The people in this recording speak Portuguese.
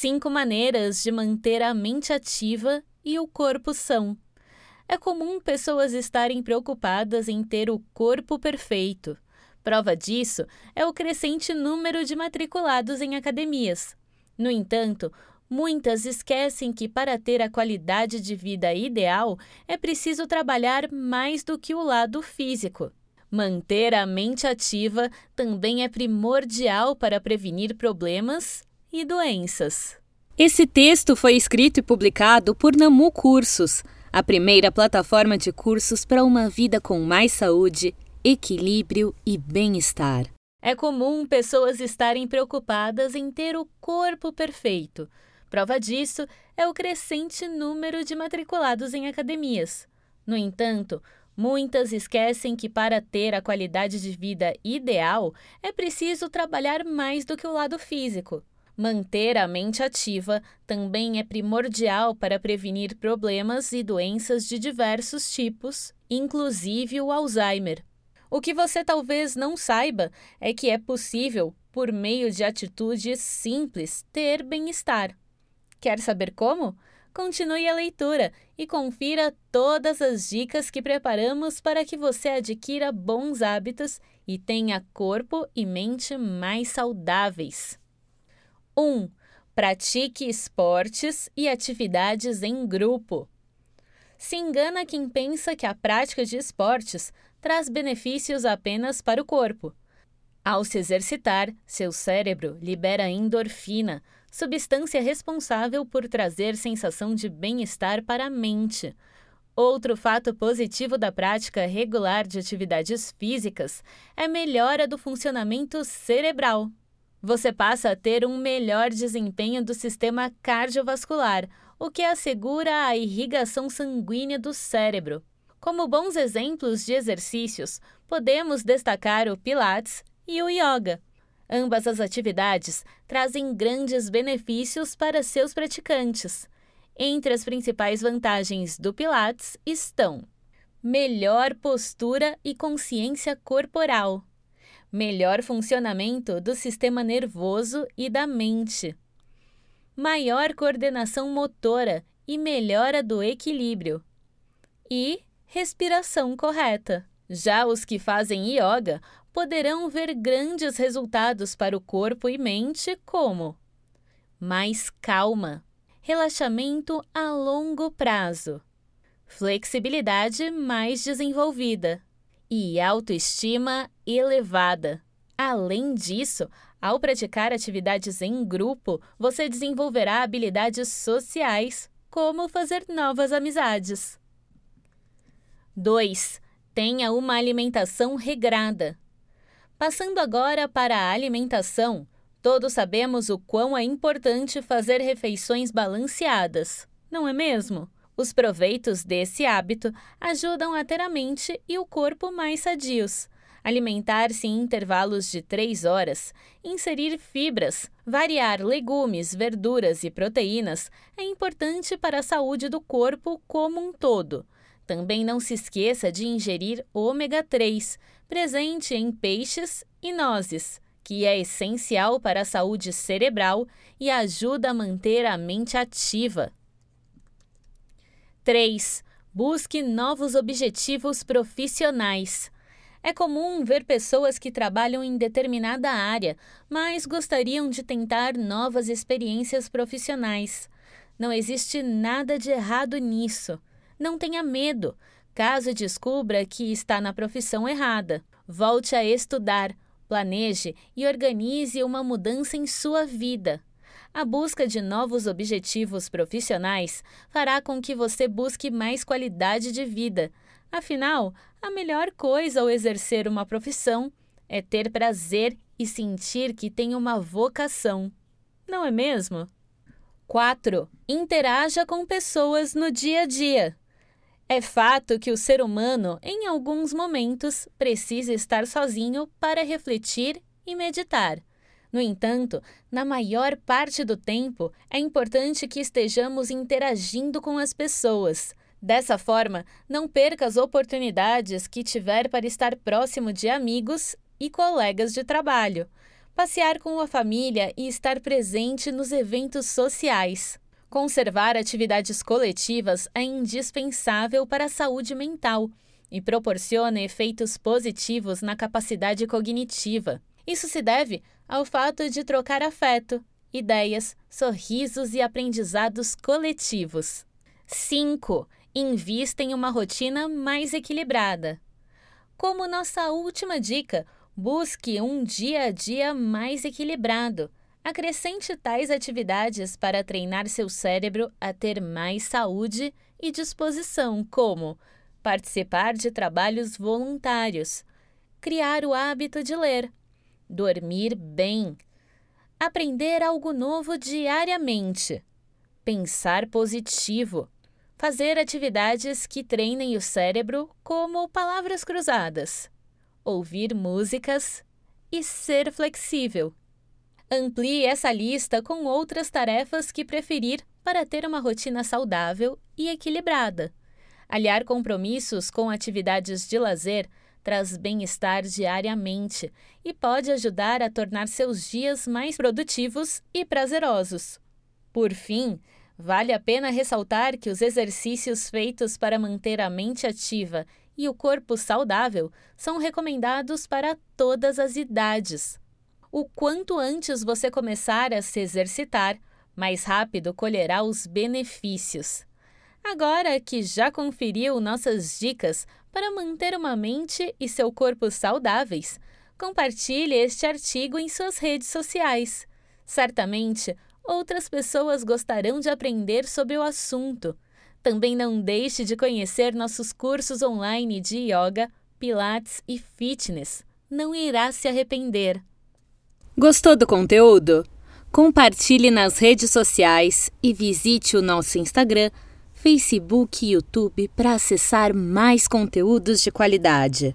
Cinco maneiras de manter a mente ativa e o corpo são. É comum pessoas estarem preocupadas em ter o corpo perfeito. Prova disso é o crescente número de matriculados em academias. No entanto, muitas esquecem que para ter a qualidade de vida ideal é preciso trabalhar mais do que o lado físico. Manter a mente ativa também é primordial para prevenir problemas e doenças. Esse texto foi escrito e publicado por Namu Cursos, a primeira plataforma de cursos para uma vida com mais saúde, equilíbrio e bem-estar. É comum pessoas estarem preocupadas em ter o corpo perfeito. Prova disso é o crescente número de matriculados em academias. No entanto, muitas esquecem que para ter a qualidade de vida ideal é preciso trabalhar mais do que o lado físico. Manter a mente ativa também é primordial para prevenir problemas e doenças de diversos tipos, inclusive o Alzheimer. O que você talvez não saiba é que é possível, por meio de atitudes simples, ter bem-estar. Quer saber como? Continue a leitura e confira todas as dicas que preparamos para que você adquira bons hábitos e tenha corpo e mente mais saudáveis. 1. Pratique esportes e atividades em grupo. Se engana quem pensa que a prática de esportes traz benefícios apenas para o corpo. Ao se exercitar, seu cérebro libera endorfina, substância responsável por trazer sensação de bem-estar para a mente. Outro fato positivo da prática regular de atividades físicas é melhora do funcionamento cerebral. Você passa a ter um melhor desempenho do sistema cardiovascular, o que assegura a irrigação sanguínea do cérebro. Como bons exemplos de exercícios, podemos destacar o Pilates e o Yoga. Ambas as atividades trazem grandes benefícios para seus praticantes. Entre as principais vantagens do Pilates estão: melhor postura e consciência corporal melhor funcionamento do sistema nervoso e da mente, maior coordenação motora e melhora do equilíbrio, e respiração correta. Já os que fazem yoga poderão ver grandes resultados para o corpo e mente, como mais calma, relaxamento a longo prazo, flexibilidade mais desenvolvida e autoestima elevada. Além disso, ao praticar atividades em grupo, você desenvolverá habilidades sociais, como fazer novas amizades. 2. Tenha uma alimentação regrada. Passando agora para a alimentação, todos sabemos o quão é importante fazer refeições balanceadas, não é mesmo? Os proveitos desse hábito ajudam a ter a mente e o corpo mais sadios. Alimentar-se em intervalos de 3 horas, inserir fibras, variar legumes, verduras e proteínas é importante para a saúde do corpo como um todo. Também não se esqueça de ingerir ômega 3, presente em peixes e nozes, que é essencial para a saúde cerebral e ajuda a manter a mente ativa. 3. Busque novos objetivos profissionais. É comum ver pessoas que trabalham em determinada área, mas gostariam de tentar novas experiências profissionais. Não existe nada de errado nisso. Não tenha medo. Caso descubra que está na profissão errada, volte a estudar, planeje e organize uma mudança em sua vida. A busca de novos objetivos profissionais fará com que você busque mais qualidade de vida. Afinal, a melhor coisa ao exercer uma profissão é ter prazer e sentir que tem uma vocação. Não é mesmo? 4. Interaja com pessoas no dia a dia. É fato que o ser humano, em alguns momentos, precisa estar sozinho para refletir e meditar. No entanto, na maior parte do tempo, é importante que estejamos interagindo com as pessoas. Dessa forma, não perca as oportunidades que tiver para estar próximo de amigos e colegas de trabalho. passear com a família e estar presente nos eventos sociais. Conservar atividades coletivas é indispensável para a saúde mental e proporciona efeitos positivos na capacidade cognitiva. Isso se deve ao fato de trocar afeto, ideias, sorrisos e aprendizados coletivos. 5. Invista em uma rotina mais equilibrada. Como nossa última dica, busque um dia a dia mais equilibrado. Acrescente tais atividades para treinar seu cérebro a ter mais saúde e disposição, como participar de trabalhos voluntários, criar o hábito de ler, dormir bem, aprender algo novo diariamente, pensar positivo, fazer atividades que treinem o cérebro, como palavras cruzadas, ouvir músicas e ser flexível. Amplie essa lista com outras tarefas que preferir para ter uma rotina saudável e equilibrada. Aliar compromissos com atividades de lazer traz bem-estar diariamente e pode ajudar a tornar seus dias mais produtivos e prazerosos. Por fim, vale a pena ressaltar que os exercícios feitos para manter a mente ativa e o corpo saudável são recomendados para todas as idades. O quanto antes você começar a se exercitar, mais rápido colherá os benefícios. Agora que já conferiu nossas dicas para manter uma mente e seu corpo saudáveis, compartilhe este artigo em suas redes sociais. Certamente, outras pessoas gostarão de aprender sobre o assunto. Também não deixe de conhecer nossos cursos online de yoga, pilates e fitness. Não irá se arrepender. Gostou do conteúdo? Compartilhe nas redes sociais e visite o nosso Instagram Facebook e YouTube para acessar mais conteúdos de qualidade.